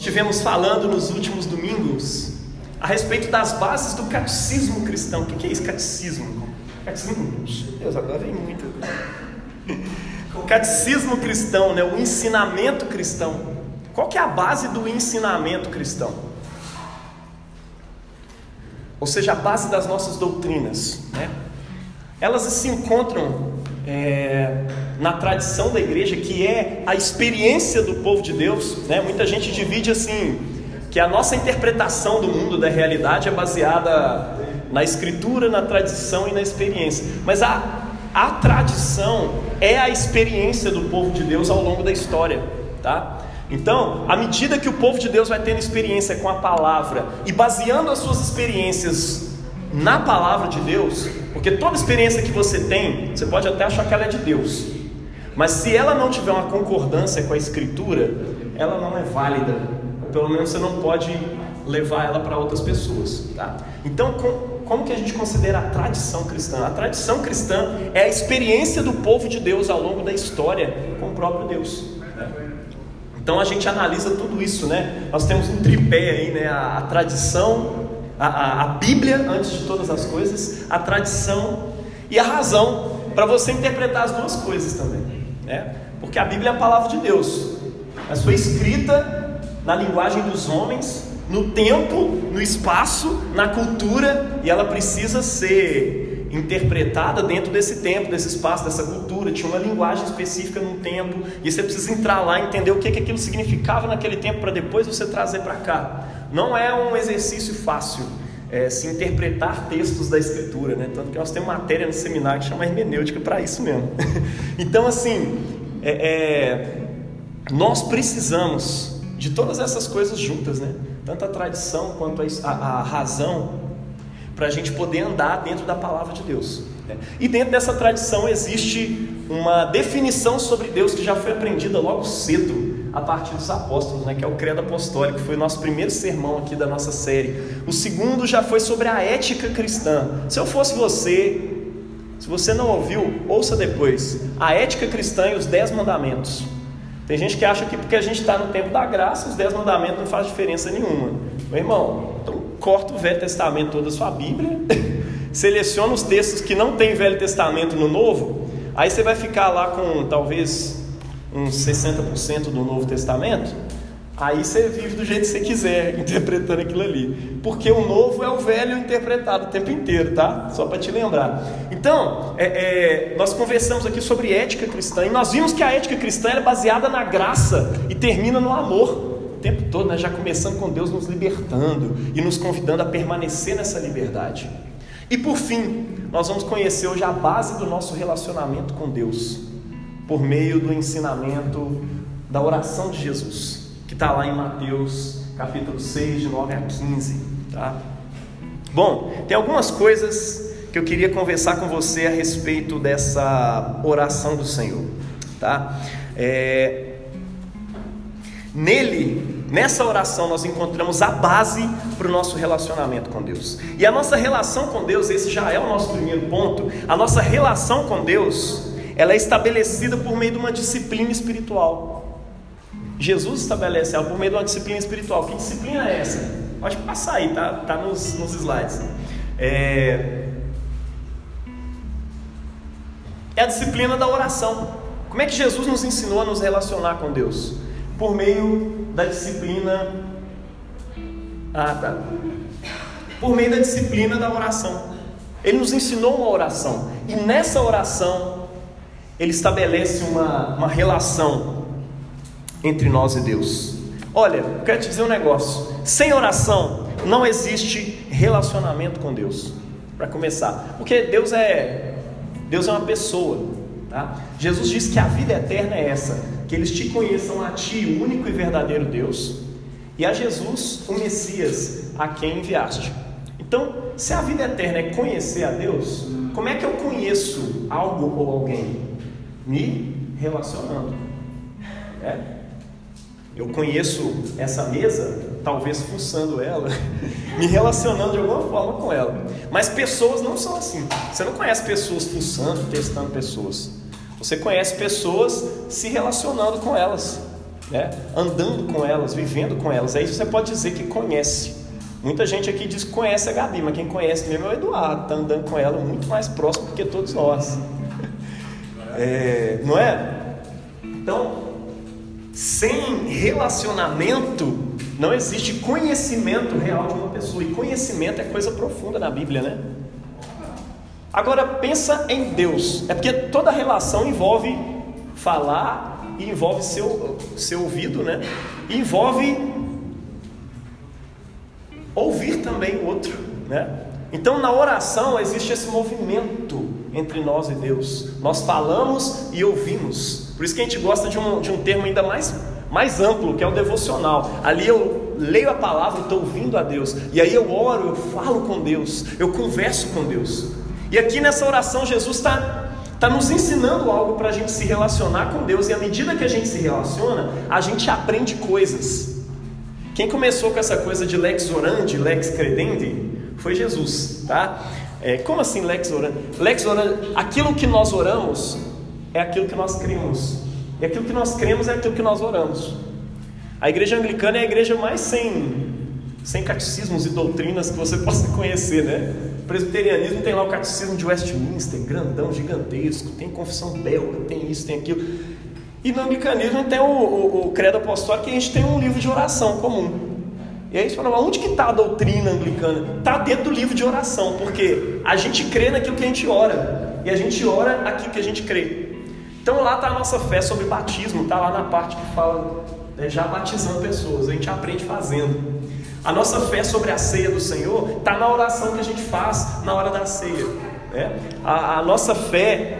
Estivemos falando nos últimos domingos a respeito das bases do catecismo cristão. O que é isso, catecismo? Catecismo, Deus, agora vem muito. O catecismo cristão, né? o ensinamento cristão. Qual que é a base do ensinamento cristão? Ou seja, a base das nossas doutrinas. Né? Elas se encontram é, na tradição da igreja, que é a experiência do povo de Deus. Né? Muita gente divide assim, que a nossa interpretação do mundo, da realidade, é baseada na escritura, na tradição e na experiência. Mas a, a tradição é a experiência do povo de Deus ao longo da história. Tá? Então, à medida que o povo de Deus vai tendo experiência com a palavra e baseando as suas experiências na palavra de Deus, porque toda experiência que você tem, você pode até achar que ela é de Deus, mas se ela não tiver uma concordância com a Escritura, ela não é válida, pelo menos você não pode levar ela para outras pessoas. Tá? Então, com, como que a gente considera a tradição cristã? A tradição cristã é a experiência do povo de Deus ao longo da história com o próprio Deus. Né? Então a gente analisa tudo isso, né? Nós temos um tripé aí, né? A, a tradição, a, a, a Bíblia, antes de todas as coisas, a tradição e a razão, para você interpretar as duas coisas também. Né? Porque a Bíblia é a palavra de Deus, ela foi escrita na linguagem dos homens, no tempo, no espaço, na cultura, e ela precisa ser interpretada dentro desse tempo, desse espaço, dessa cultura. Tinha uma linguagem específica no tempo, e você precisa entrar lá e entender o que, que aquilo significava naquele tempo para depois você trazer para cá. Não é um exercício fácil é, se interpretar textos da Escritura, né? Tanto que nós temos matéria no seminário que chama hermenêutica para isso mesmo. então, assim, é, é, nós precisamos de todas essas coisas juntas, né? Tanto a tradição quanto a, a, a razão, para a gente poder andar dentro da palavra de Deus. Né? E dentro dessa tradição existe uma definição sobre Deus que já foi aprendida logo cedo a partir dos apóstolos, né, que é o credo apostólico, foi o nosso primeiro sermão aqui da nossa série. O segundo já foi sobre a ética cristã. Se eu fosse você, se você não ouviu, ouça depois. A ética cristã e os dez mandamentos. Tem gente que acha que porque a gente está no tempo da graça, os dez mandamentos não faz diferença nenhuma. Meu irmão, então corta o Velho Testamento toda a sua Bíblia, seleciona os textos que não tem Velho Testamento no Novo, aí você vai ficar lá com talvez uns 60% do Novo Testamento, aí você vive do jeito que você quiser, interpretando aquilo ali. Porque o novo é o velho interpretado o tempo inteiro, tá? Só para te lembrar. Então, é, é, nós conversamos aqui sobre ética cristã e nós vimos que a ética cristã é baseada na graça e termina no amor. O tempo todo, né? já começando com Deus nos libertando e nos convidando a permanecer nessa liberdade. E por fim, nós vamos conhecer hoje a base do nosso relacionamento com Deus por meio do ensinamento da oração de Jesus, que está lá em Mateus capítulo 6, de 9 a 15. Tá? Bom, tem algumas coisas que eu queria conversar com você a respeito dessa oração do Senhor. Tá? É... Nele, nessa oração, nós encontramos a base para o nosso relacionamento com Deus. E a nossa relação com Deus, esse já é o nosso primeiro ponto, a nossa relação com Deus ela é estabelecida por meio de uma disciplina espiritual. Jesus estabelece ela por meio de uma disciplina espiritual. Que disciplina é essa? Pode passar aí, tá, tá nos, nos slides. É... é a disciplina da oração. Como é que Jesus nos ensinou a nos relacionar com Deus? Por meio da disciplina. Ah, tá. Por meio da disciplina da oração. Ele nos ensinou uma oração. E nessa oração ele estabelece uma, uma relação entre nós e Deus. Olha, eu quero te dizer um negócio: sem oração não existe relacionamento com Deus. Para começar, porque Deus é Deus é uma pessoa, tá? Jesus diz que a vida eterna é essa, que eles te conheçam a ti, o único e verdadeiro Deus, e a Jesus, o Messias, a quem enviaste. Então, se a vida eterna é conhecer a Deus, como é que eu conheço algo ou alguém? Me relacionando. É? Eu conheço essa mesa, talvez fuçando ela, me relacionando de alguma forma com ela. Mas pessoas não são assim. Você não conhece pessoas fuçando, testando pessoas. Você conhece pessoas se relacionando com elas. né? andando com elas, vivendo com elas. Aí você pode dizer que conhece. Muita gente aqui diz que conhece a Gabi, mas quem conhece mesmo é o Eduardo, está andando com ela muito mais próximo do que todos nós. É, não é? Então, sem relacionamento, não existe conhecimento real de uma pessoa. E conhecimento é coisa profunda na Bíblia, né? Agora pensa em Deus. É porque toda relação envolve falar e envolve seu, seu ouvido, né? Envolve ouvir também o outro, né? Então na oração existe esse movimento entre nós e Deus. Nós falamos e ouvimos. Por isso que a gente gosta de um, de um termo ainda mais, mais amplo, que é o devocional. Ali eu leio a palavra e estou ouvindo a Deus. E aí eu oro, eu falo com Deus, eu converso com Deus. E aqui nessa oração Jesus está tá nos ensinando algo para a gente se relacionar com Deus. E à medida que a gente se relaciona, a gente aprende coisas. Quem começou com essa coisa de lex orandi, lex credendi, foi Jesus, tá? É, como assim lex orandi? Lex orandi, aquilo que nós oramos é aquilo que nós cremos. E aquilo que nós cremos é aquilo que nós oramos. A igreja anglicana é a igreja mais sem, sem catecismos e doutrinas que você possa conhecer, né? O presbiterianismo tem lá o catecismo de Westminster, grandão, gigantesco, tem confissão belga, tem isso, tem aquilo. E no anglicanismo tem o, o, o credo apostólico que a gente tem um livro de oração comum. E aí você fala, onde que está a doutrina anglicana? Está dentro do livro de oração, porque a gente crê naquilo que a gente ora, e a gente ora aquilo que a gente crê. Então lá está a nossa fé sobre batismo, está lá na parte que fala né, já batizando pessoas, a gente aprende fazendo. A nossa fé sobre a ceia do Senhor está na oração que a gente faz na hora da ceia. Né? A, a nossa fé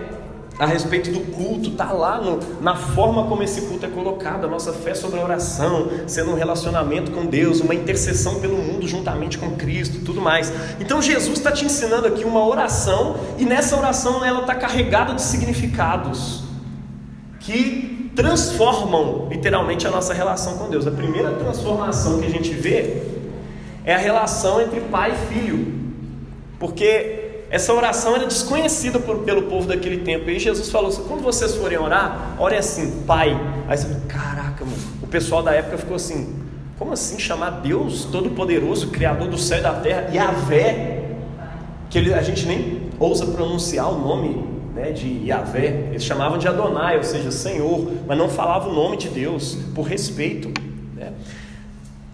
a respeito do culto, está lá no, na forma como esse culto é colocado, a nossa fé sobre a oração, sendo um relacionamento com Deus, uma intercessão pelo mundo juntamente com Cristo, tudo mais. Então Jesus está te ensinando aqui uma oração, e nessa oração ela está carregada de significados que transformam literalmente a nossa relação com Deus. A primeira transformação que a gente vê é a relação entre pai e filho, porque essa oração era desconhecida por, pelo povo daquele tempo. E Jesus falou assim: quando vocês forem orar, ore assim, Pai. Aí você fala: caraca, mano. O pessoal da época ficou assim: como assim chamar Deus Todo-Poderoso, Criador do céu e da terra, Yahvé? Que ele, a gente nem ousa pronunciar o nome né, de Yahvé. Eles chamavam de Adonai, ou seja, Senhor, mas não falavam o nome de Deus, por respeito. Né?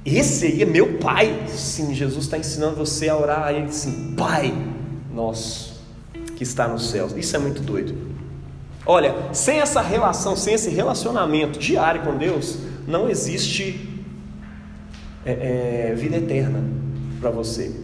Esse aí é meu pai. Sim, Jesus está ensinando você a orar a ele assim: Pai nosso que está nos céus. Isso é muito doido. Olha, sem essa relação, sem esse relacionamento diário com Deus, não existe é, é, vida eterna para você.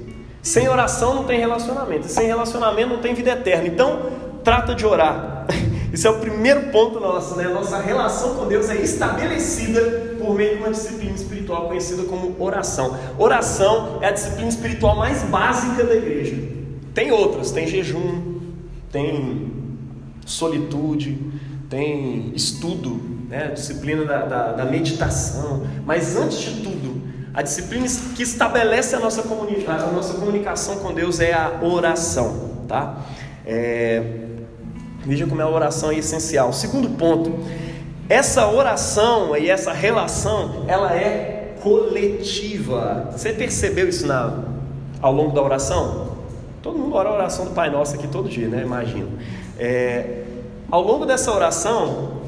Sem oração não tem relacionamento, sem relacionamento não tem vida eterna. Então, trata de orar. Isso é o primeiro ponto nosso, né? Nossa relação com Deus é estabelecida por meio de uma disciplina espiritual conhecida como oração. Oração é a disciplina espiritual mais básica da igreja. Tem outras, tem jejum, tem solitude, tem estudo, né? disciplina da, da, da, meditação, mas antes de tudo, a disciplina que estabelece a nossa, a nossa comunicação com Deus é a oração, tá? É, veja como é a oração é essencial. Segundo ponto, essa oração e essa relação, ela é coletiva. Você percebeu isso na, ao longo da oração? Todo mundo ora a oração do Pai Nosso aqui todo dia, né? Imagino. É, ao longo dessa oração,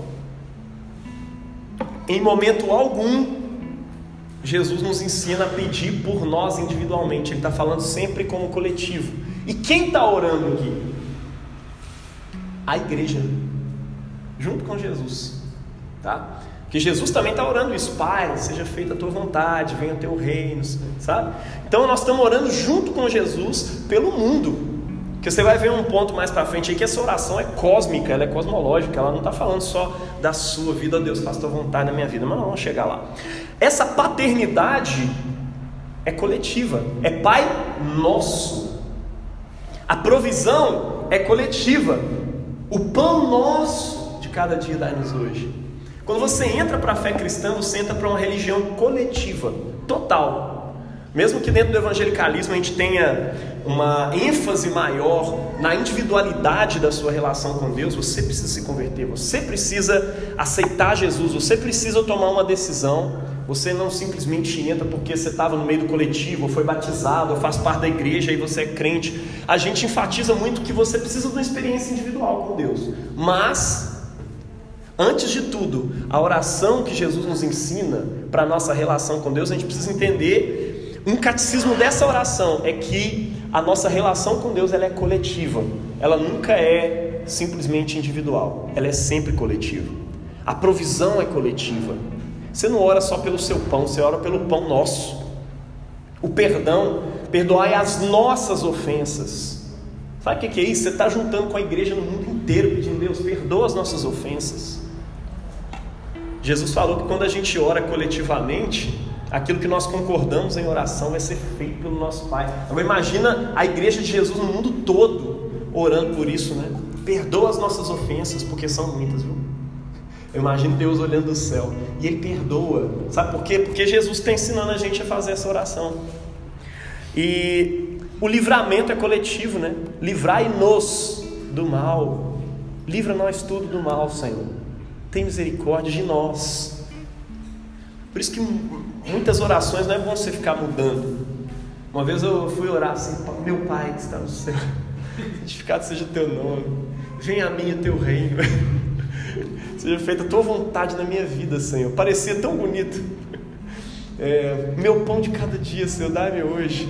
em momento algum, Jesus nos ensina a pedir por nós individualmente. Ele está falando sempre como coletivo. E quem está orando aqui? A igreja, junto com Jesus, tá? Que Jesus também está orando isso, Pai, seja feita a tua vontade, venha o teu reino, sabe? Então nós estamos orando junto com Jesus pelo mundo. Que você vai ver um ponto mais para frente aí que essa oração é cósmica, ela é cosmológica, ela não está falando só da sua vida, Deus faz a tua vontade na minha vida, mas não vamos chegar lá. Essa paternidade é coletiva, é Pai nosso. A provisão é coletiva. O pão nosso de cada dia dá-nos hoje. Quando você entra para a fé cristã, você entra para uma religião coletiva, total. Mesmo que dentro do evangelicalismo a gente tenha uma ênfase maior na individualidade da sua relação com Deus, você precisa se converter, você precisa aceitar Jesus, você precisa tomar uma decisão. Você não simplesmente entra porque você estava no meio do coletivo, ou foi batizado, ou faz parte da igreja e você é crente. A gente enfatiza muito que você precisa de uma experiência individual com Deus. Mas, antes de tudo, a oração que Jesus nos ensina para a nossa relação com Deus, a gente precisa entender um catecismo dessa oração é que a nossa relação com Deus ela é coletiva. Ela nunca é simplesmente individual. Ela é sempre coletiva. A provisão é coletiva. Você não ora só pelo seu pão, você ora pelo pão nosso. O perdão, perdoai as nossas ofensas. Sabe o que é isso? Você está juntando com a igreja no mundo inteiro, pedindo Deus, perdoa as nossas ofensas. Jesus falou que quando a gente ora coletivamente, aquilo que nós concordamos em oração vai ser feito pelo nosso Pai. Agora imagina a igreja de Jesus no mundo todo orando por isso, né? Perdoa as nossas ofensas, porque são muitas, viu? Eu imagino Deus olhando do céu e Ele perdoa. Sabe por quê? Porque Jesus está ensinando a gente a fazer essa oração. E o livramento é coletivo, né? Livrai-nos do mal. Livra nós tudo do mal, Senhor. Tem misericórdia de nós. Por isso que muitas orações não é bom você ficar mudando. Uma vez eu fui orar assim, meu Pai que está no céu, santificado seja o teu nome, venha a mim o teu reino. Seja feita a tua vontade na minha vida, Senhor. Parecia tão bonito. É, meu pão de cada dia, Senhor, dá-me hoje.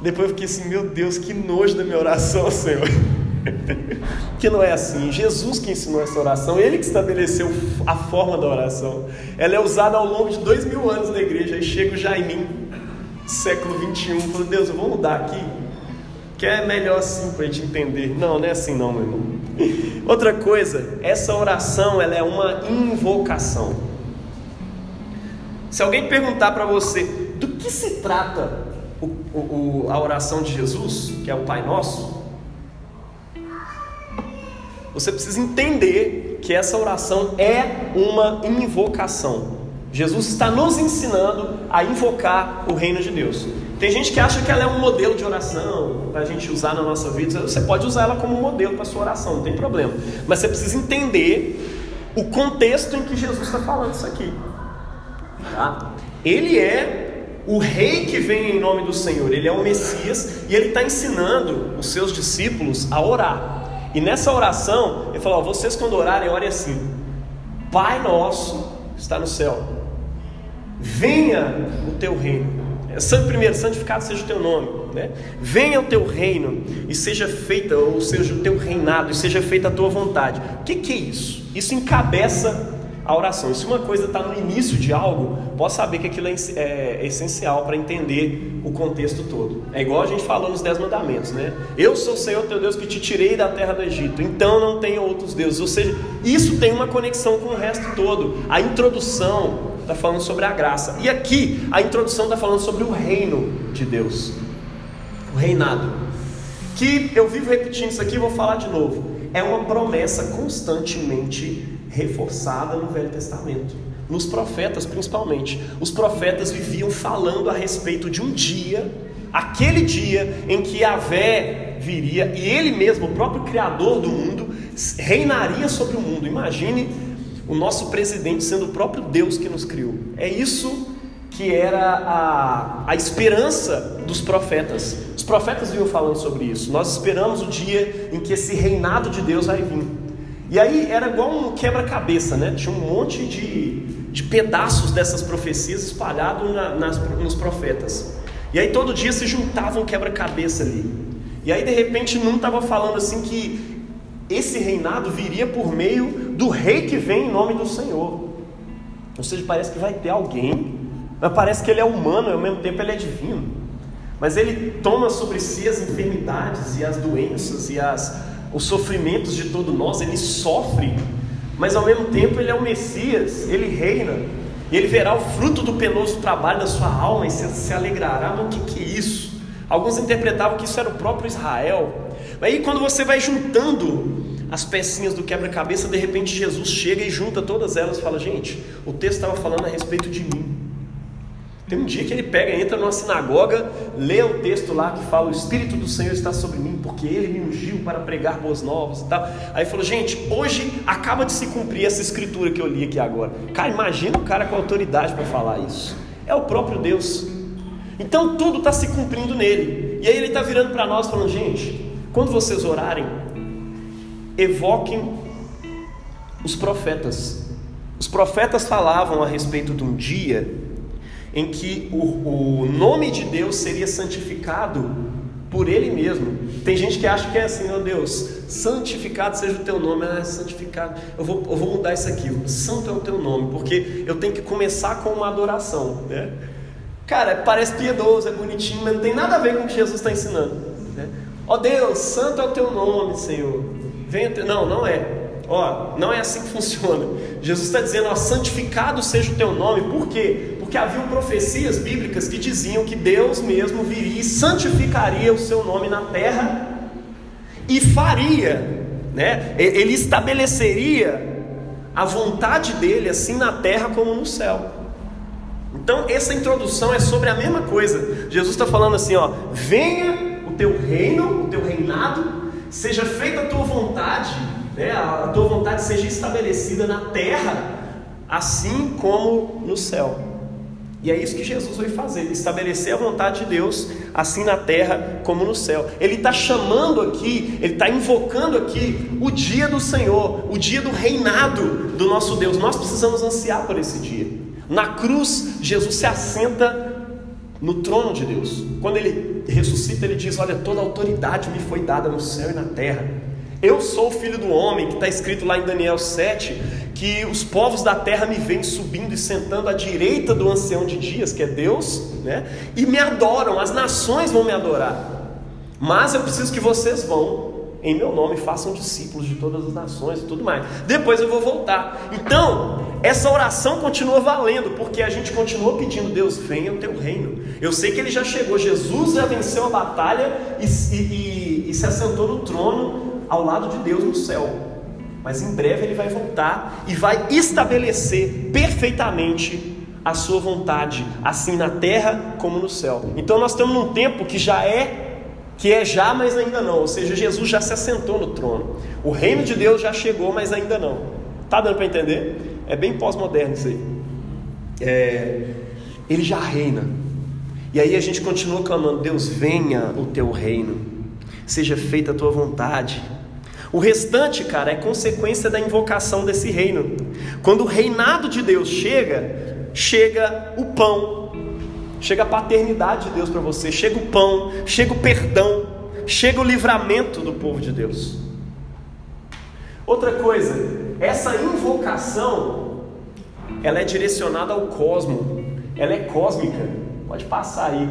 Depois eu fiquei assim, meu Deus, que nojo da minha oração, Senhor. Que não é assim. Jesus que ensinou essa oração, Ele que estabeleceu a forma da oração. Ela é usada ao longo de dois mil anos na igreja. Aí chega o Jaimin, século 21, falou, Deus, eu vou mudar aqui. Que é melhor assim para a gente entender. Não, não é assim não, meu irmão. Outra coisa, essa oração ela é uma invocação. Se alguém perguntar para você do que se trata o, o, a oração de Jesus, que é o Pai Nosso, você precisa entender que essa oração é uma invocação. Jesus está nos ensinando a invocar o reino de Deus. Tem gente que acha que ela é um modelo de oração para a gente usar na nossa vida. Você pode usar ela como modelo para sua oração, não tem problema. Mas você precisa entender o contexto em que Jesus está falando isso aqui. Tá? Ele é o rei que vem em nome do Senhor, ele é o Messias e ele está ensinando os seus discípulos a orar. E nessa oração, ele falou: vocês quando orarem, orem assim: Pai nosso está no céu, venha o teu reino primeiro, santificado seja o teu nome. Né? Venha o teu reino e seja feita, ou seja, o teu reinado, e seja feita a tua vontade. O que, que é isso? Isso encabeça a oração. E se uma coisa está no início de algo, pode saber que aquilo é, é, é essencial para entender o contexto todo. É igual a gente falou nos Dez Mandamentos, né? Eu sou o Senhor teu Deus que te tirei da terra do Egito, então não tenho outros deuses. Ou seja, isso tem uma conexão com o resto todo. A introdução está falando sobre a graça. E aqui a introdução está falando sobre o reino de Deus, o reinado. Que eu vivo repetindo isso aqui vou falar de novo. É uma promessa constantemente reforçada no Velho Testamento, nos profetas principalmente. Os profetas viviam falando a respeito de um dia, aquele dia em que Yahvé viria e ele mesmo, o próprio Criador do mundo, reinaria sobre o mundo. Imagine o nosso presidente sendo o próprio Deus que nos criou. É isso que era a, a esperança dos profetas. Os profetas vinham falando sobre isso. Nós esperamos o dia em que esse reinado de Deus vai vir. E aí era igual um quebra-cabeça, né? Tinha um monte de, de pedaços dessas profecias espalhados na, nas, nos profetas. E aí todo dia se juntava um quebra-cabeça ali. E aí de repente não estava falando assim que esse reinado viria por meio do rei que vem em nome do Senhor. Ou seja, parece que vai ter alguém, mas parece que ele é humano e ao mesmo tempo ele é divino. Mas ele toma sobre si as enfermidades e as doenças e as, os sofrimentos de todo nós, ele sofre, mas ao mesmo tempo ele é o Messias, ele reina, ele verá o fruto do penoso trabalho da sua alma e se, se alegrará. Mas o que, que é isso? Alguns interpretavam que isso era o próprio Israel, Aí quando você vai juntando as pecinhas do quebra-cabeça, de repente Jesus chega e junta todas elas e fala: Gente, o texto estava falando a respeito de mim. Tem um dia que ele pega, entra numa sinagoga, lê o texto lá que fala: O Espírito do Senhor está sobre mim, porque ele me ungiu para pregar boas novas e tal. Aí falou: Gente, hoje acaba de se cumprir essa escritura que eu li aqui agora. Cara, imagina o cara com autoridade para falar isso. É o próprio Deus. Então tudo está se cumprindo nele. E aí ele está virando para nós falando: Gente, quando vocês orarem, evoquem os profetas. Os profetas falavam a respeito de um dia em que o, o nome de Deus seria santificado por Ele mesmo. Tem gente que acha que é assim, oh Deus, santificado seja o teu nome, ah, santificado. Eu vou, eu vou mudar isso aqui, santo é o teu nome, porque eu tenho que começar com uma adoração, né? Cara, parece piedoso, é bonitinho, mas não tem nada a ver com o que Jesus está ensinando. Né? Ó Deus, santo é o teu nome, Senhor. Venha te... Não, não é. Ó, não é assim que funciona. Jesus está dizendo, ó, santificado seja o teu nome, por quê? Porque haviam profecias bíblicas que diziam que Deus mesmo viria e santificaria o seu nome na terra e faria, né? Ele estabeleceria a vontade dele assim na terra como no céu. Então essa introdução é sobre a mesma coisa. Jesus está falando assim, ó, venha o teu reino, o teu reinado, seja feita a tua vontade, né? A tua vontade seja estabelecida na terra, assim como no céu. E é isso que Jesus veio fazer, estabelecer a vontade de Deus, assim na terra como no céu. Ele está chamando aqui, ele está invocando aqui o dia do Senhor, o dia do reinado do nosso Deus. Nós precisamos ansiar por esse dia. Na cruz, Jesus se assenta no trono de Deus. Quando ele ressuscita, ele diz: Olha, toda autoridade me foi dada no céu e na terra. Eu sou o filho do homem, que está escrito lá em Daniel 7, que os povos da terra me veem subindo e sentando à direita do ancião de dias, que é Deus, né? e me adoram, as nações vão me adorar. Mas eu preciso que vocês vão, em meu nome, façam discípulos de todas as nações e tudo mais. Depois eu vou voltar. Então, essa oração continua valendo, porque a gente continua pedindo, Deus, venha o teu reino. Eu sei que ele já chegou, Jesus já venceu a batalha e, e, e, e se assentou no trono ao lado de Deus no céu. Mas em breve ele vai voltar e vai estabelecer perfeitamente a sua vontade, assim na terra como no céu. Então nós estamos num tempo que já é que é já, mas ainda não. Ou seja, Jesus já se assentou no trono. O reino de Deus já chegou, mas ainda não. Tá dando para entender? É bem pós-moderno isso aí. É, ele já reina. E aí a gente continua clamando: Deus, venha o teu reino, seja feita a tua vontade o restante, cara, é consequência da invocação desse reino. Quando o reinado de Deus chega, chega o pão, chega a paternidade de Deus para você, chega o pão, chega o perdão, chega o livramento do povo de Deus. Outra coisa, essa invocação, ela é direcionada ao cosmo, ela é cósmica. Pode passar aí.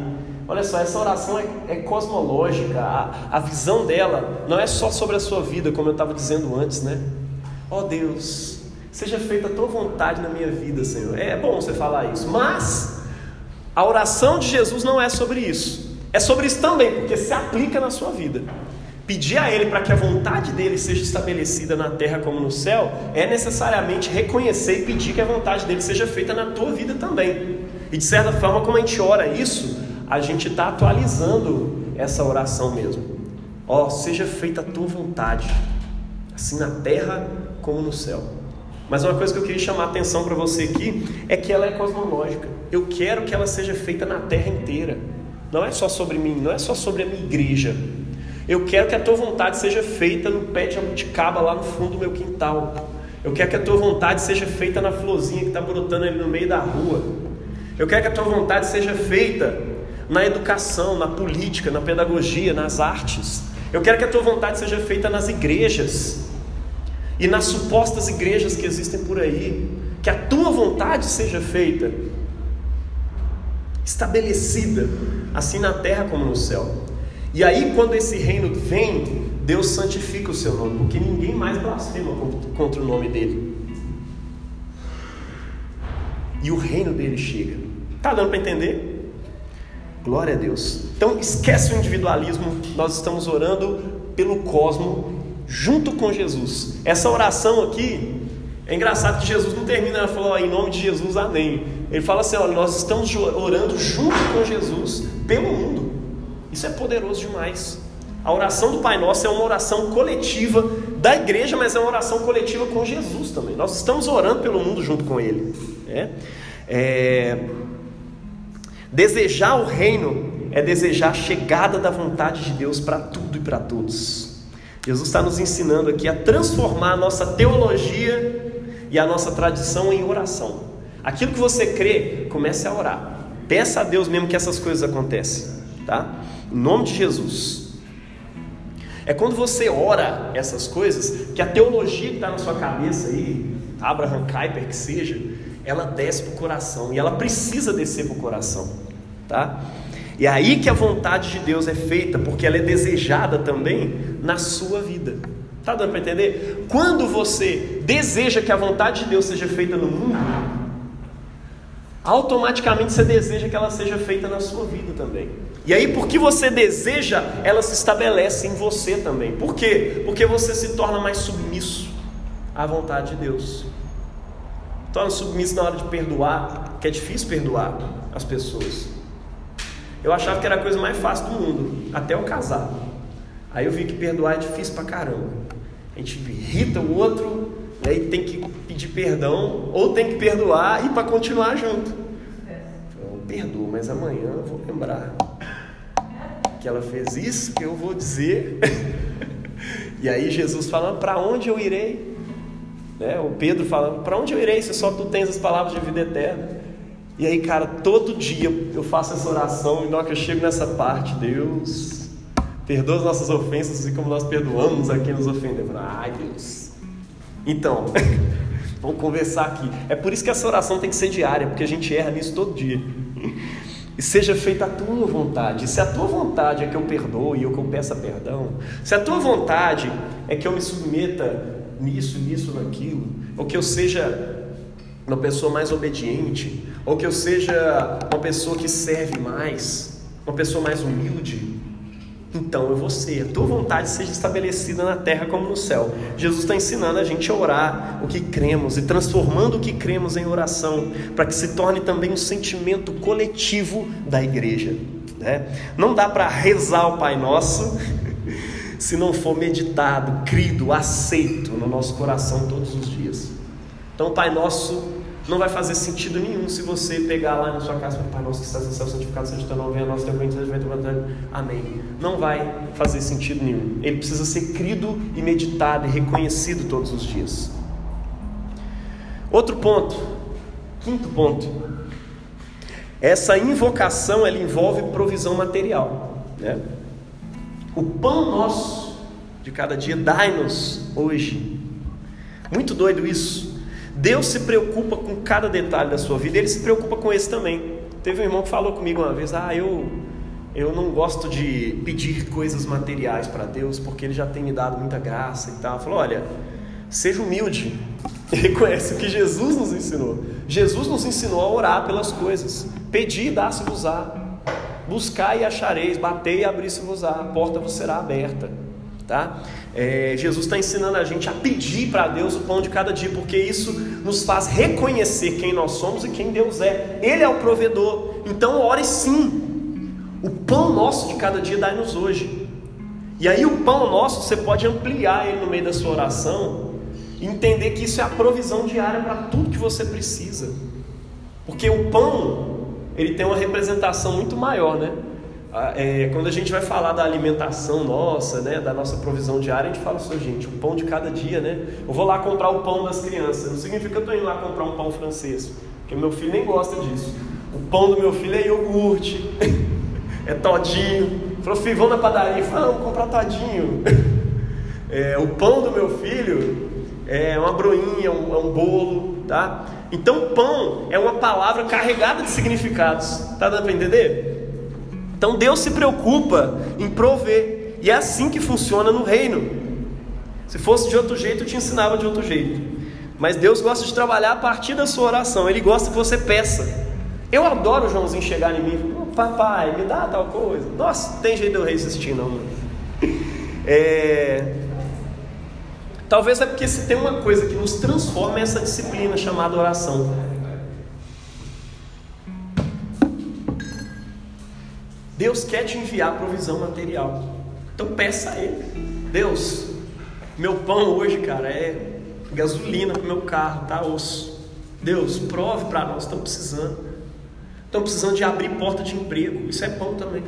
Olha só, essa oração é, é cosmológica, a, a, visão dela não é só sobre a sua vida, como eu estava dizendo antes, né? Ó oh Deus, seja feita a tua vontade na minha vida, Senhor. É bom você falar isso, mas a oração de Jesus não é sobre isso, é sobre isso também, porque se aplica na sua vida. Pedir a Ele para que a vontade dele seja estabelecida na terra como no céu, é necessariamente reconhecer e pedir que a vontade dele seja feita na tua vida também. E de certa forma, como a gente ora isso, a gente está atualizando essa oração mesmo. Ó, oh, seja feita a tua vontade, assim na terra como no céu. Mas uma coisa que eu queria chamar a atenção para você aqui é que ela é cosmológica. Eu quero que ela seja feita na terra inteira. Não é só sobre mim, não é só sobre a minha igreja. Eu quero que a tua vontade seja feita no pé de abuticaba lá no fundo do meu quintal. Eu quero que a tua vontade seja feita na florzinha que está brotando ali no meio da rua. Eu quero que a tua vontade seja feita na educação, na política, na pedagogia, nas artes. Eu quero que a tua vontade seja feita nas igrejas e nas supostas igrejas que existem por aí. Que a tua vontade seja feita, estabelecida, assim na terra como no céu. E aí, quando esse reino vem, Deus santifica o seu nome, porque ninguém mais blasfema contra o nome dele. E o reino dele chega. Tá dando para entender? Glória a Deus. Então esquece o individualismo, nós estamos orando pelo cosmo junto com Jesus. Essa oração aqui, É engraçado que Jesus não termina, ele falou, em nome de Jesus, amém. Ele fala assim, olha, nós estamos orando junto com Jesus pelo mundo. Isso é poderoso demais. A oração do Pai Nosso é uma oração coletiva da igreja, mas é uma oração coletiva com Jesus também. Nós estamos orando pelo mundo junto com Ele. É? É... Desejar o reino é desejar a chegada da vontade de Deus para tudo e para todos. Jesus está nos ensinando aqui a transformar a nossa teologia e a nossa tradição em oração. Aquilo que você crê, comece a orar. Peça a Deus mesmo que essas coisas aconteçam, tá? Em nome de Jesus. É quando você ora essas coisas que a teologia que está na sua cabeça aí, Abraham Kuyper que seja, ela desce para o coração e ela precisa descer para o coração, tá? E é aí que a vontade de Deus é feita, porque ela é desejada também na sua vida. Tá dando para entender? Quando você deseja que a vontade de Deus seja feita no mundo, automaticamente você deseja que ela seja feita na sua vida também. E aí, porque você deseja, ela se estabelece em você também. Por quê? Porque você se torna mais submisso à vontade de Deus. Torna submisso na hora de perdoar, que é difícil perdoar as pessoas. Eu achava que era a coisa mais fácil do mundo, até eu casar. Aí eu vi que perdoar é difícil pra caramba. A gente irrita o outro, né, e tem que pedir perdão, ou tem que perdoar e para continuar junto. Eu perdoo, mas amanhã eu vou lembrar que ela fez isso que eu vou dizer. e aí Jesus falando: Para onde eu irei? Né? O Pedro falando: Para onde eu irei se só tu tens as palavras de vida eterna? E aí, cara, todo dia eu faço essa oração e na hora que eu chego nessa parte, Deus, perdoa as nossas ofensas assim como nós perdoamos a quem nos ofendeu. Ai, Deus. Então, vamos conversar aqui. É por isso que essa oração tem que ser diária, porque a gente erra nisso todo dia e seja feita a tua vontade. Se a tua vontade é que eu perdoe ou que eu peça perdão, se a tua vontade é que eu me submeta nisso, nisso, naquilo, ou que eu seja uma pessoa mais obediente, ou que eu seja uma pessoa que serve mais, uma pessoa mais humilde, então eu vou ser, a tua vontade seja estabelecida na terra como no céu. Jesus está ensinando a gente a orar o que cremos e transformando o que cremos em oração, para que se torne também um sentimento coletivo da igreja. Né? Não dá para rezar o Pai Nosso se não for meditado, crido, aceito no nosso coração todos os dias. Então, Pai Nosso não vai fazer sentido nenhum se você pegar lá na sua casa Pai nosso que estás no céu, santificado seja o teu nome, a nossa teu reino, seja feito Amém. Não vai fazer sentido nenhum. Ele precisa ser crido e meditado e reconhecido todos os dias. Outro ponto, quinto ponto. Essa invocação ela envolve provisão material, né? O pão nosso de cada dia dai-nos hoje. Muito doido isso. Deus se preocupa com cada detalhe da sua vida, Ele se preocupa com esse também. Teve um irmão que falou comigo uma vez: Ah, eu, eu não gosto de pedir coisas materiais para Deus, porque Ele já tem me dado muita graça e tal. Falou: Olha, seja humilde, reconhece o que Jesus nos ensinou. Jesus nos ensinou a orar pelas coisas, pedir e dar-se-vos-á, buscar e achareis, bater e abrir-se-vos-á, a porta vos será aberta. Tá? É, Jesus está ensinando a gente a pedir para Deus o pão de cada dia, porque isso nos faz reconhecer quem nós somos e quem Deus é. Ele é o provedor. Então, ore sim. O pão nosso de cada dia dá-nos hoje. E aí, o pão nosso, você pode ampliar ele no meio da sua oração e entender que isso é a provisão diária para tudo que você precisa. Porque o pão, ele tem uma representação muito maior, né? Ah, é, quando a gente vai falar da alimentação nossa, né, da nossa provisão diária, a gente fala assim, gente, o pão de cada dia, né? Eu vou lá comprar o pão das crianças. Não significa que eu estou indo lá comprar um pão francês, porque meu filho nem gosta disso. O pão do meu filho é iogurte, é todinho. Falou, filho, vamos na padaria. Falei, vamos comprar todinho. É, o pão do meu filho é uma broinha, um, é um bolo, tá? Então, pão é uma palavra carregada de significados. Tá dando para entender? Então Deus se preocupa em prover, e é assim que funciona no reino. Se fosse de outro jeito, eu te ensinava de outro jeito. Mas Deus gosta de trabalhar a partir da sua oração, Ele gosta que você peça. Eu adoro o Joãozinho chegar em mim e falar: Papai, me dá tal coisa. Nossa, tem jeito de eu resistir, não. É... Talvez é porque se tem uma coisa que nos transforma é essa disciplina chamada oração. Deus quer te enviar provisão material. Então peça a Ele. Deus, meu pão hoje, cara, é gasolina para o meu carro, tá osso. Deus, prove para nós, estamos precisando. Estamos precisando de abrir porta de emprego. Isso é pão também.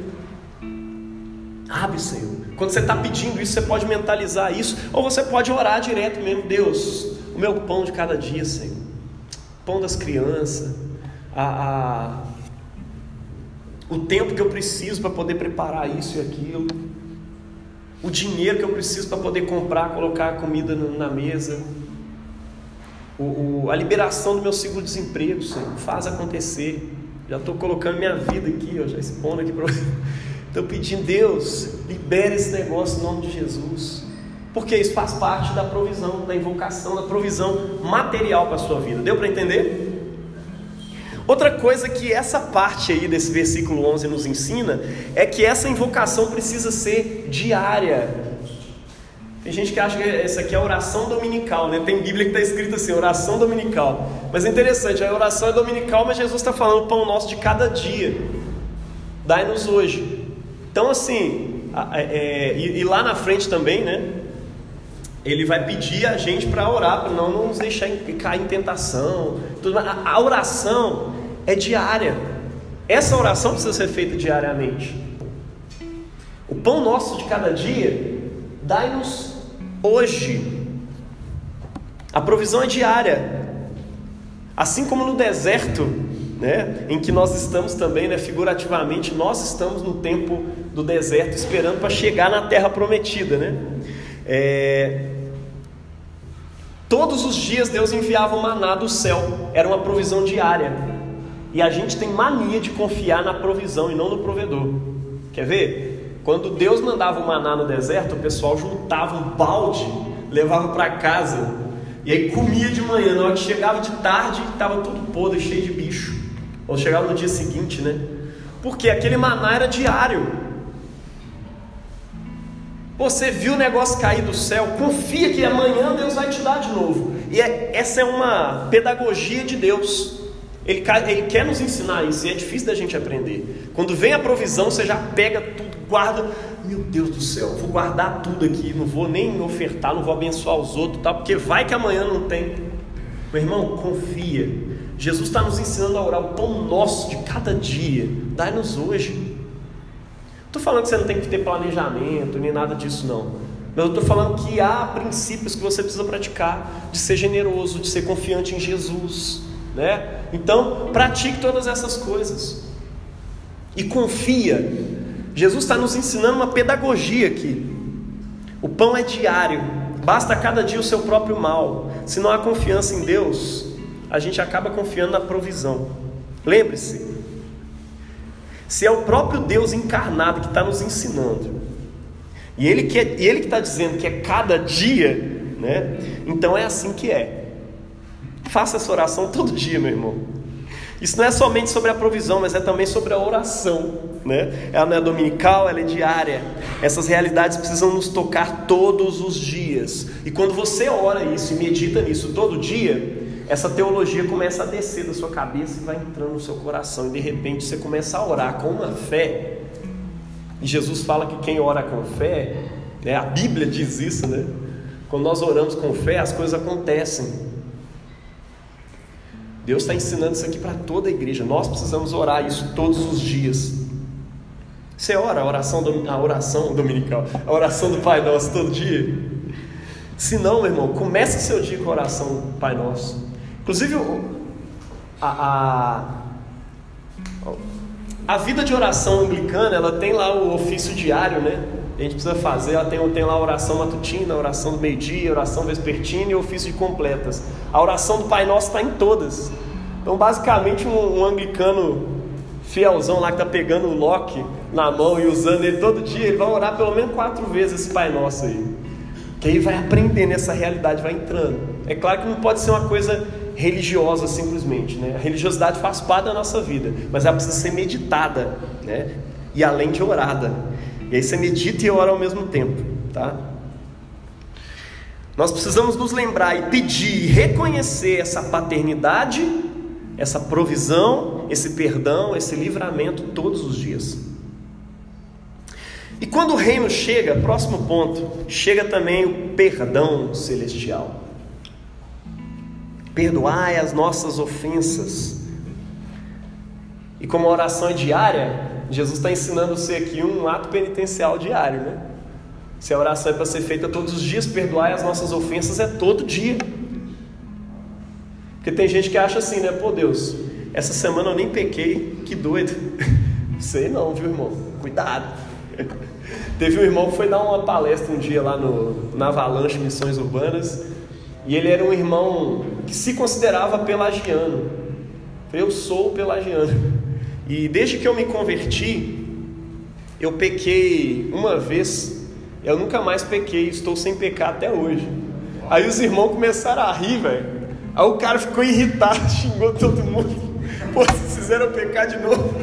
Abre, Senhor. Quando você está pedindo isso, você pode mentalizar isso, ou você pode orar direto mesmo. Deus, o meu pão de cada dia, Senhor. Pão das crianças, a, a o tempo que eu preciso para poder preparar isso e aquilo, o dinheiro que eu preciso para poder comprar, colocar comida na mesa, o, o, a liberação do meu seguro-desemprego, Senhor, faz acontecer. Já estou colocando minha vida aqui, ó, já expondo aqui para Estou pedindo, Deus, libere esse negócio em nome de Jesus. Porque isso faz parte da provisão, da invocação, da provisão material para a sua vida. Deu para entender? Outra coisa que essa parte aí desse versículo 11 nos ensina é que essa invocação precisa ser diária. Tem gente que acha que essa aqui é oração dominical, né? Tem Bíblia que está escrito assim, oração dominical. Mas é interessante, a oração é dominical, mas Jesus está falando o pão nosso de cada dia. Dai-nos hoje. Então, assim, é, é, e, e, lá na frente também, né? Ele vai pedir a gente para orar, para não nos deixar cair em tentação. Tudo, a, a oração é diária. Essa oração precisa ser feita diariamente. O pão nosso de cada dia, dai-nos hoje. A provisão é diária. Assim como no deserto, né, em que nós estamos também, né, figurativamente, nós estamos no tempo do deserto esperando para chegar na terra prometida, né? É... Todos os dias Deus enviava o maná do céu, era uma provisão diária. E a gente tem mania de confiar na provisão e não no provedor. Quer ver? Quando Deus mandava o maná no deserto, o pessoal juntava um balde, levava para casa e aí comia de manhã. Na hora que chegava de tarde, estava tudo podre, cheio de bicho. Ou chegava no dia seguinte, né? Porque aquele maná era diário. Você viu o negócio cair do céu, confia que amanhã Deus vai te dar de novo. E é, essa é uma pedagogia de Deus. Ele, ele quer nos ensinar isso e é difícil da gente aprender. Quando vem a provisão, você já pega tudo, guarda. Meu Deus do céu, vou guardar tudo aqui, não vou nem ofertar, não vou abençoar os outros, tá? porque vai que amanhã não tem. Meu irmão, confia. Jesus está nos ensinando a orar o pão nosso de cada dia. Dai-nos hoje. Estou falando que você não tem que ter planejamento, nem nada disso, não. Mas eu estou falando que há princípios que você precisa praticar de ser generoso, de ser confiante em Jesus né? Então, pratique todas essas coisas e confia. Jesus está nos ensinando uma pedagogia aqui. O pão é diário, basta cada dia o seu próprio mal. Se não há confiança em Deus, a gente acaba confiando na provisão. Lembre-se, se é o próprio Deus encarnado que está nos ensinando, e Ele que é, Ele está dizendo que é cada dia, né? Então é assim que é. Faça essa oração todo dia, meu irmão. Isso não é somente sobre a provisão, mas é também sobre a oração. Né? Ela não é dominical, ela é diária. Essas realidades precisam nos tocar todos os dias. E quando você ora isso e medita nisso todo dia, essa teologia começa a descer da sua cabeça e vai entrando no seu coração. E de repente você começa a orar com uma fé. E Jesus fala que quem ora com fé, né? a Bíblia diz isso, né? Quando nós oramos com fé, as coisas acontecem. Deus está ensinando isso aqui para toda a igreja. Nós precisamos orar isso todos os dias. Você ora a oração, a oração dominical, a oração do Pai Nosso todo dia? Se não, meu irmão, comece o seu dia com a oração do Pai Nosso. Inclusive, a, a, a vida de oração anglicana, ela tem lá o ofício diário, né? A gente precisa fazer, ela tem, tem lá a oração matutina, a oração do meio-dia, oração vespertina e ofício de completas. A oração do Pai Nosso está em todas. Então, basicamente, um, um anglicano fielzão lá que está pegando o Loki na mão e usando ele todo dia, ele vai orar pelo menos quatro vezes esse Pai Nosso aí. Que aí vai aprendendo essa realidade, vai entrando. É claro que não pode ser uma coisa religiosa simplesmente, né? A religiosidade faz parte da nossa vida, mas ela precisa ser meditada, né? E além de orada. E aí você medita e ora ao mesmo tempo, tá? Nós precisamos nos lembrar e pedir, reconhecer essa paternidade, essa provisão, esse perdão, esse livramento todos os dias. E quando o reino chega, próximo ponto, chega também o perdão celestial. Perdoai as nossas ofensas. E como a oração é diária, Jesus está ensinando você aqui um ato penitencial diário, né? Se a oração é para ser feita todos os dias, perdoar as nossas ofensas é todo dia. Porque tem gente que acha assim, né? Pô, Deus, essa semana eu nem pequei, que doido. Sei não, viu, irmão? Cuidado. Teve um irmão que foi dar uma palestra um dia lá no, na Avalanche Missões Urbanas, e ele era um irmão que se considerava pelagiano. Eu sou pelagiano. E desde que eu me converti, eu pequei uma vez eu nunca mais pequei, estou sem pecar até hoje. Aí os irmãos começaram a rir, velho. Aí o cara ficou irritado, xingou todo mundo. Pô, vocês fizeram pecar de novo.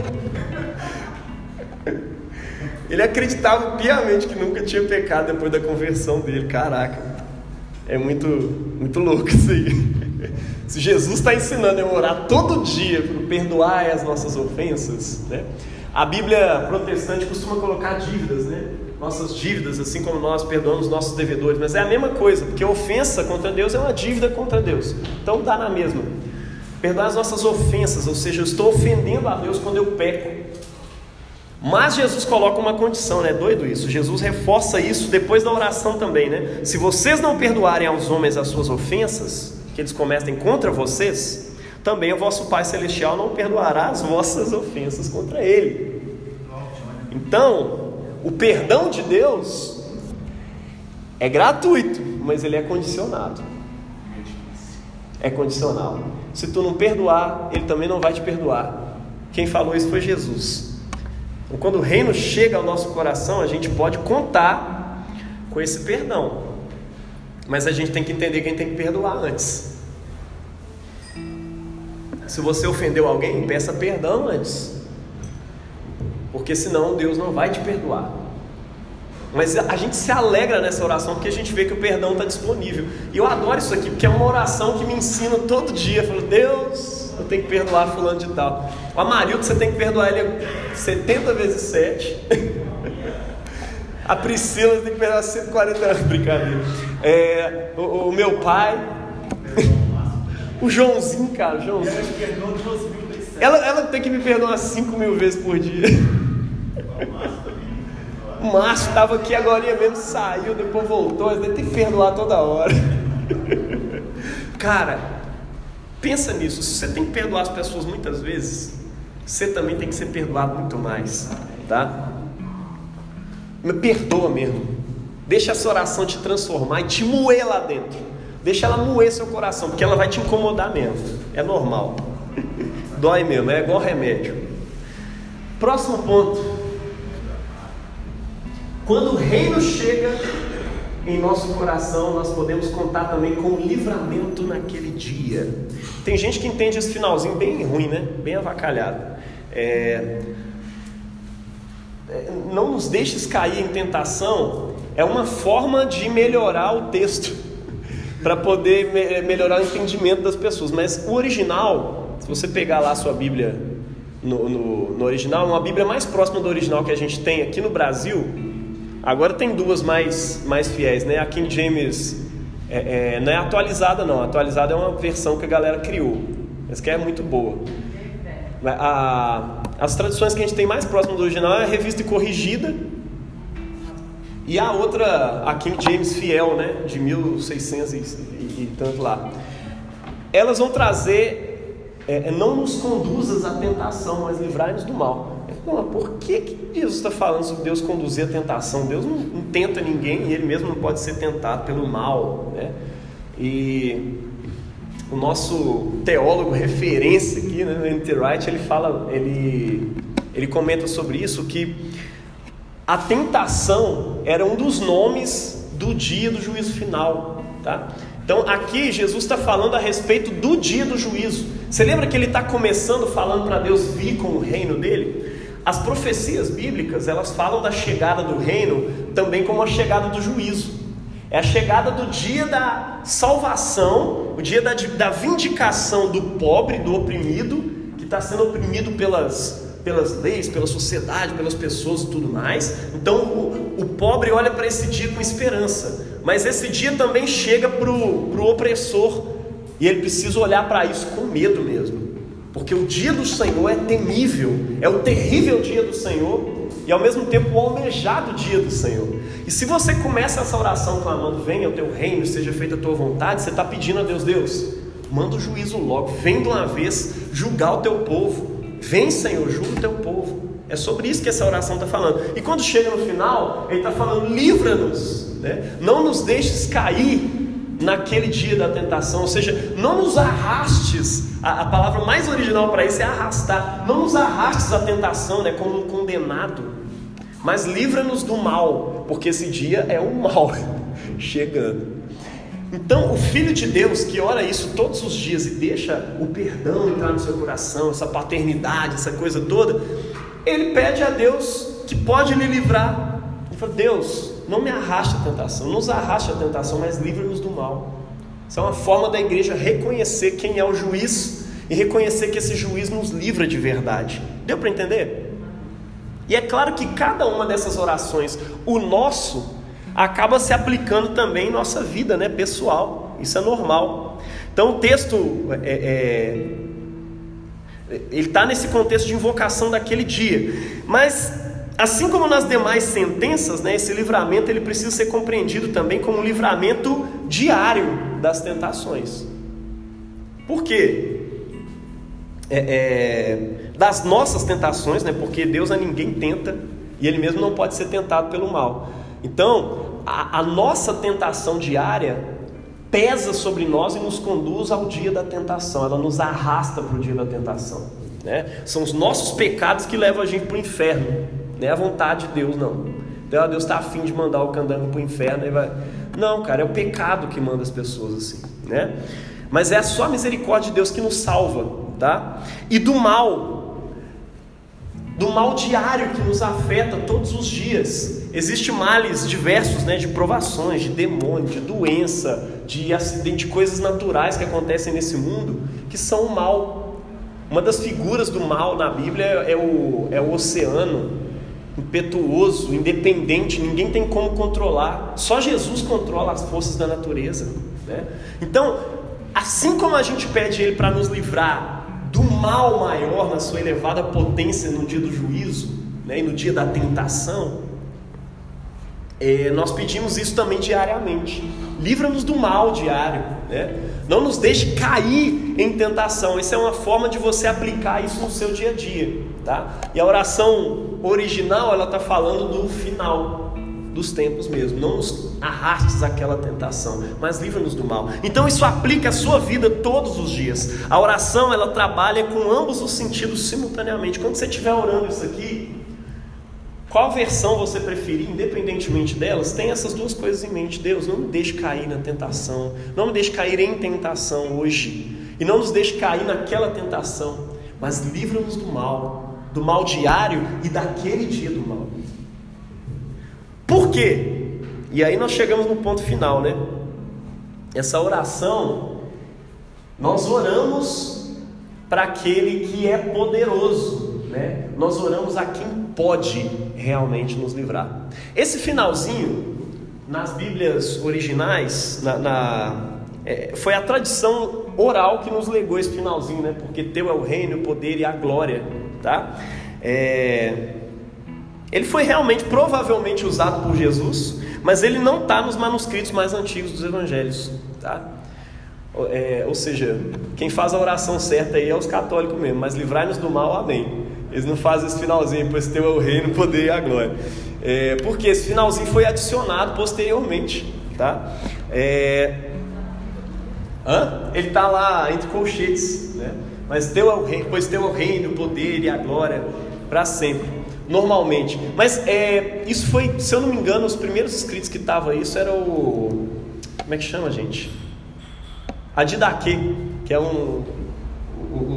Ele acreditava piamente que nunca tinha pecado depois da conversão dele. Caraca, é muito, muito louco isso aí. Se Jesus está ensinando a orar todo dia para perdoar as nossas ofensas, né? A Bíblia protestante costuma colocar dívidas, né? nossas dívidas, assim como nós perdoamos nossos devedores, mas é a mesma coisa, porque ofensa contra Deus é uma dívida contra Deus, então dá na mesma. Perdoar as nossas ofensas, ou seja, eu estou ofendendo a Deus quando eu peco. Mas Jesus coloca uma condição, né? Doido isso. Jesus reforça isso depois da oração também, né? Se vocês não perdoarem aos homens as suas ofensas, que eles cometem contra vocês, também o vosso Pai Celestial não perdoará as vossas ofensas contra ele. Então, o perdão de Deus é gratuito, mas ele é condicionado. É condicional. Se tu não perdoar, ele também não vai te perdoar. Quem falou isso foi Jesus. Então, quando o reino chega ao nosso coração, a gente pode contar com esse perdão. Mas a gente tem que entender quem tem que perdoar antes. Se você ofendeu alguém, peça perdão antes porque senão Deus não vai te perdoar. Mas a gente se alegra nessa oração porque a gente vê que o perdão está disponível. E eu adoro isso aqui, porque é uma oração que me ensina todo dia. Eu falo, Deus, eu tenho que perdoar fulano de tal. O Amarildo, você tem que perdoar ele 70 vezes 7. A Priscila tem que perdoar 140 anos, brincadeira. É, o, o, meu pai. o Joãozinho, cara, o Joãozinho. Ela, ela tem que me perdoar 5 mil vezes por dia. O Márcio estava aqui agora mesmo, saiu, depois voltou, ele tem que perdoar toda hora. Cara, pensa nisso. Se você tem que perdoar as pessoas muitas vezes, você também tem que ser perdoado muito mais, tá? Me perdoa mesmo. Deixa essa oração te transformar e te moer lá dentro. Deixa ela moer seu coração, porque ela vai te incomodar mesmo. É normal. Dói mesmo, é igual remédio. Próximo ponto. Quando o reino chega em nosso coração, nós podemos contar também com o livramento naquele dia. Tem gente que entende esse finalzinho bem ruim, né? Bem avacalhado. É... é não nos deixes cair em tentação é uma forma de melhorar o texto, para poder me melhorar o entendimento das pessoas. Mas o original, se você pegar lá a sua Bíblia no, no, no original, uma Bíblia mais próxima do original que a gente tem aqui no Brasil, Agora tem duas mais, mais fiéis, né? A King James é, é, não é atualizada não, atualizada é uma versão que a galera criou, mas que é muito boa. A, as traduções que a gente tem mais próximo do original é a revista corrigida e a outra, a King James fiel, né? De 1600 e, e, e tanto lá. Elas vão trazer, é, é não nos conduzas à tentação, mas livrai-nos do mal. Não, por que, que Jesus está falando sobre Deus conduzir a tentação? Deus não, não, tenta ninguém e ele mesmo não pode ser tentado pelo mal. Né? E o nosso teólogo referência aqui, né, N.T. Wright, ele fala, ele, ele comenta sobre isso que a tentação era um dos nomes do dia do juízo final. Tá? Então aqui Jesus está falando a respeito do dia do juízo. Você lembra que ele está começando falando para Deus vir com o reino dele? As profecias bíblicas, elas falam da chegada do reino também como a chegada do juízo. É a chegada do dia da salvação, o dia da, da vindicação do pobre, do oprimido, que está sendo oprimido pelas, pelas leis, pela sociedade, pelas pessoas e tudo mais. Então o, o pobre olha para esse dia com esperança, mas esse dia também chega para o opressor e ele precisa olhar para isso com medo mesmo, porque o dia do Senhor é temível, é o terrível dia do Senhor e ao mesmo tempo o almejado dia do Senhor. E se você começa essa oração clamando, venha o teu reino, seja feita a tua vontade, você está pedindo a Deus, Deus, manda o juízo logo, vem de uma vez julgar o teu povo, vem Senhor, julga o teu povo. É sobre isso que essa oração está falando. E quando chega no final, ele está falando: livra-nos, né? não nos deixes cair naquele dia da tentação, ou seja, não nos arrastes, a, a palavra mais original para isso é arrastar, não nos arrastes à tentação, né, como um condenado, mas livra-nos do mal, porque esse dia é o mal chegando. Então, o Filho de Deus que ora isso todos os dias e deixa o perdão entrar no seu coração, essa paternidade, essa coisa toda, ele pede a Deus que pode lhe livrar. Ele fala: Deus, não me arraste a tentação, nos arraste a tentação, mas livra-nos do mal. Isso é uma forma da igreja reconhecer quem é o juiz e reconhecer que esse juiz nos livra de verdade. Deu para entender? E é claro que cada uma dessas orações, o nosso, acaba se aplicando também em nossa vida né, pessoal. Isso é normal. Então o texto é, é, ele está nesse contexto de invocação daquele dia. Mas Assim como nas demais sentenças, né, esse livramento ele precisa ser compreendido também como um livramento diário das tentações. Por quê? É, é, das nossas tentações, né, porque Deus a ninguém tenta e Ele mesmo não pode ser tentado pelo mal. Então, a, a nossa tentação diária pesa sobre nós e nos conduz ao dia da tentação, ela nos arrasta para o dia da tentação. Né? São os nossos pecados que levam a gente para o inferno. Não é a vontade de Deus, não. Então, Deus está afim de mandar o candango para o inferno. E vai... Não, cara, é o pecado que manda as pessoas assim, né? Mas é só a misericórdia de Deus que nos salva, tá? E do mal, do mal diário que nos afeta todos os dias. Existem males diversos, né? De provações, de demônio, de doença, de acidente, de coisas naturais que acontecem nesse mundo, que são o mal. Uma das figuras do mal na Bíblia é o, é o oceano, impetuoso, independente, ninguém tem como controlar. Só Jesus controla as forças da natureza. Né? Então, assim como a gente pede Ele para nos livrar do mal maior na sua elevada potência no dia do juízo né, e no dia da tentação, é, nós pedimos isso também diariamente. Livra-nos do mal diário. Né? Não nos deixe cair em tentação. Essa é uma forma de você aplicar isso no seu dia a dia. Tá? E a oração original ela está falando do final dos tempos mesmo. Não nos arrastes àquela tentação, mas livra-nos do mal. Então isso aplica a sua vida todos os dias. A oração ela trabalha com ambos os sentidos simultaneamente. Quando você estiver orando isso aqui, qual versão você preferir, independentemente delas, tem essas duas coisas em mente. Deus, não me deixe cair na tentação, não me deixe cair em tentação hoje, e não nos deixe cair naquela tentação, mas livra-nos do mal, do mal diário e daquele dia do mal. Por quê? E aí nós chegamos no ponto final, né? Essa oração, nós oramos para aquele que é poderoso, né? Nós oramos a quem pode realmente nos livrar. Esse finalzinho, nas Bíblias originais, na, na é, foi a tradição oral que nos legou esse finalzinho, né? Porque teu é o reino, o poder e a glória, tá? É, ele foi realmente, provavelmente usado por Jesus, mas ele não está nos manuscritos mais antigos dos Evangelhos, tá? É, ou seja, quem faz a oração certa aí é os católicos mesmo, mas livrai-nos do mal, amém. Eles não fazem esse finalzinho, pois teu é o reino, o poder e a glória. É, porque esse finalzinho foi adicionado posteriormente, tá? É... Hã? Ele está lá entre colchetes, né? Mas teu é o reino, pois teu é o reino, o poder e a glória para sempre. Normalmente. Mas é, isso foi, se eu não me engano, os primeiros escritos que estavam isso era o. Como é que chama, gente? A Didaquê, que é um,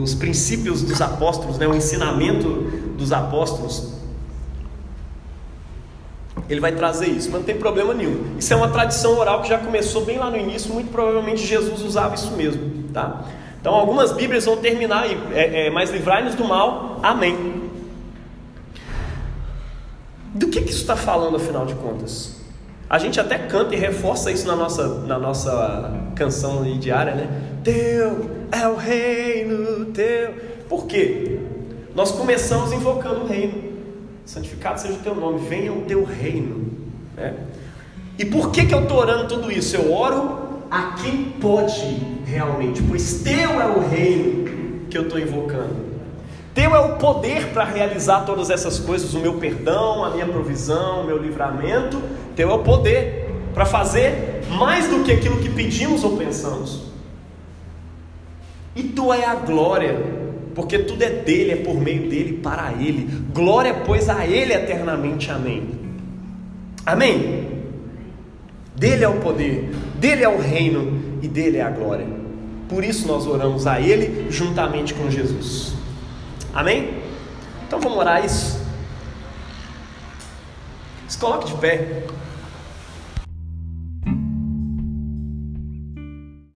os princípios dos apóstolos, né, o ensinamento dos apóstolos. ele vai trazer isso, mas não tem problema nenhum. Isso é uma tradição oral que já começou bem lá no início, muito provavelmente Jesus usava isso mesmo, tá? Então algumas Bíblias vão terminar aí, é, é, mas livrai-nos do mal, amém. Do que, que isso está falando afinal de contas? A gente até canta e reforça isso na nossa, na nossa canção diária, né? Teu é o reino, teu. Por quê? Nós começamos invocando o reino. Santificado seja o teu nome, venha o teu reino. Né? E por que, que eu estou orando tudo isso? Eu oro a quem pode realmente, pois teu é o reino que eu estou invocando. Teu é o poder para realizar todas essas coisas, o meu perdão, a minha provisão, o meu livramento. Teu é o poder para fazer mais do que aquilo que pedimos ou pensamos. E tu é a glória, porque tudo é dele, é por meio dele, para ele. Glória, pois, a ele eternamente. Amém. Amém. Dele é o poder, dele é o reino e dele é a glória. Por isso nós oramos a ele juntamente com Jesus. Amém? Então vamos orar isso. Se coloque de pé.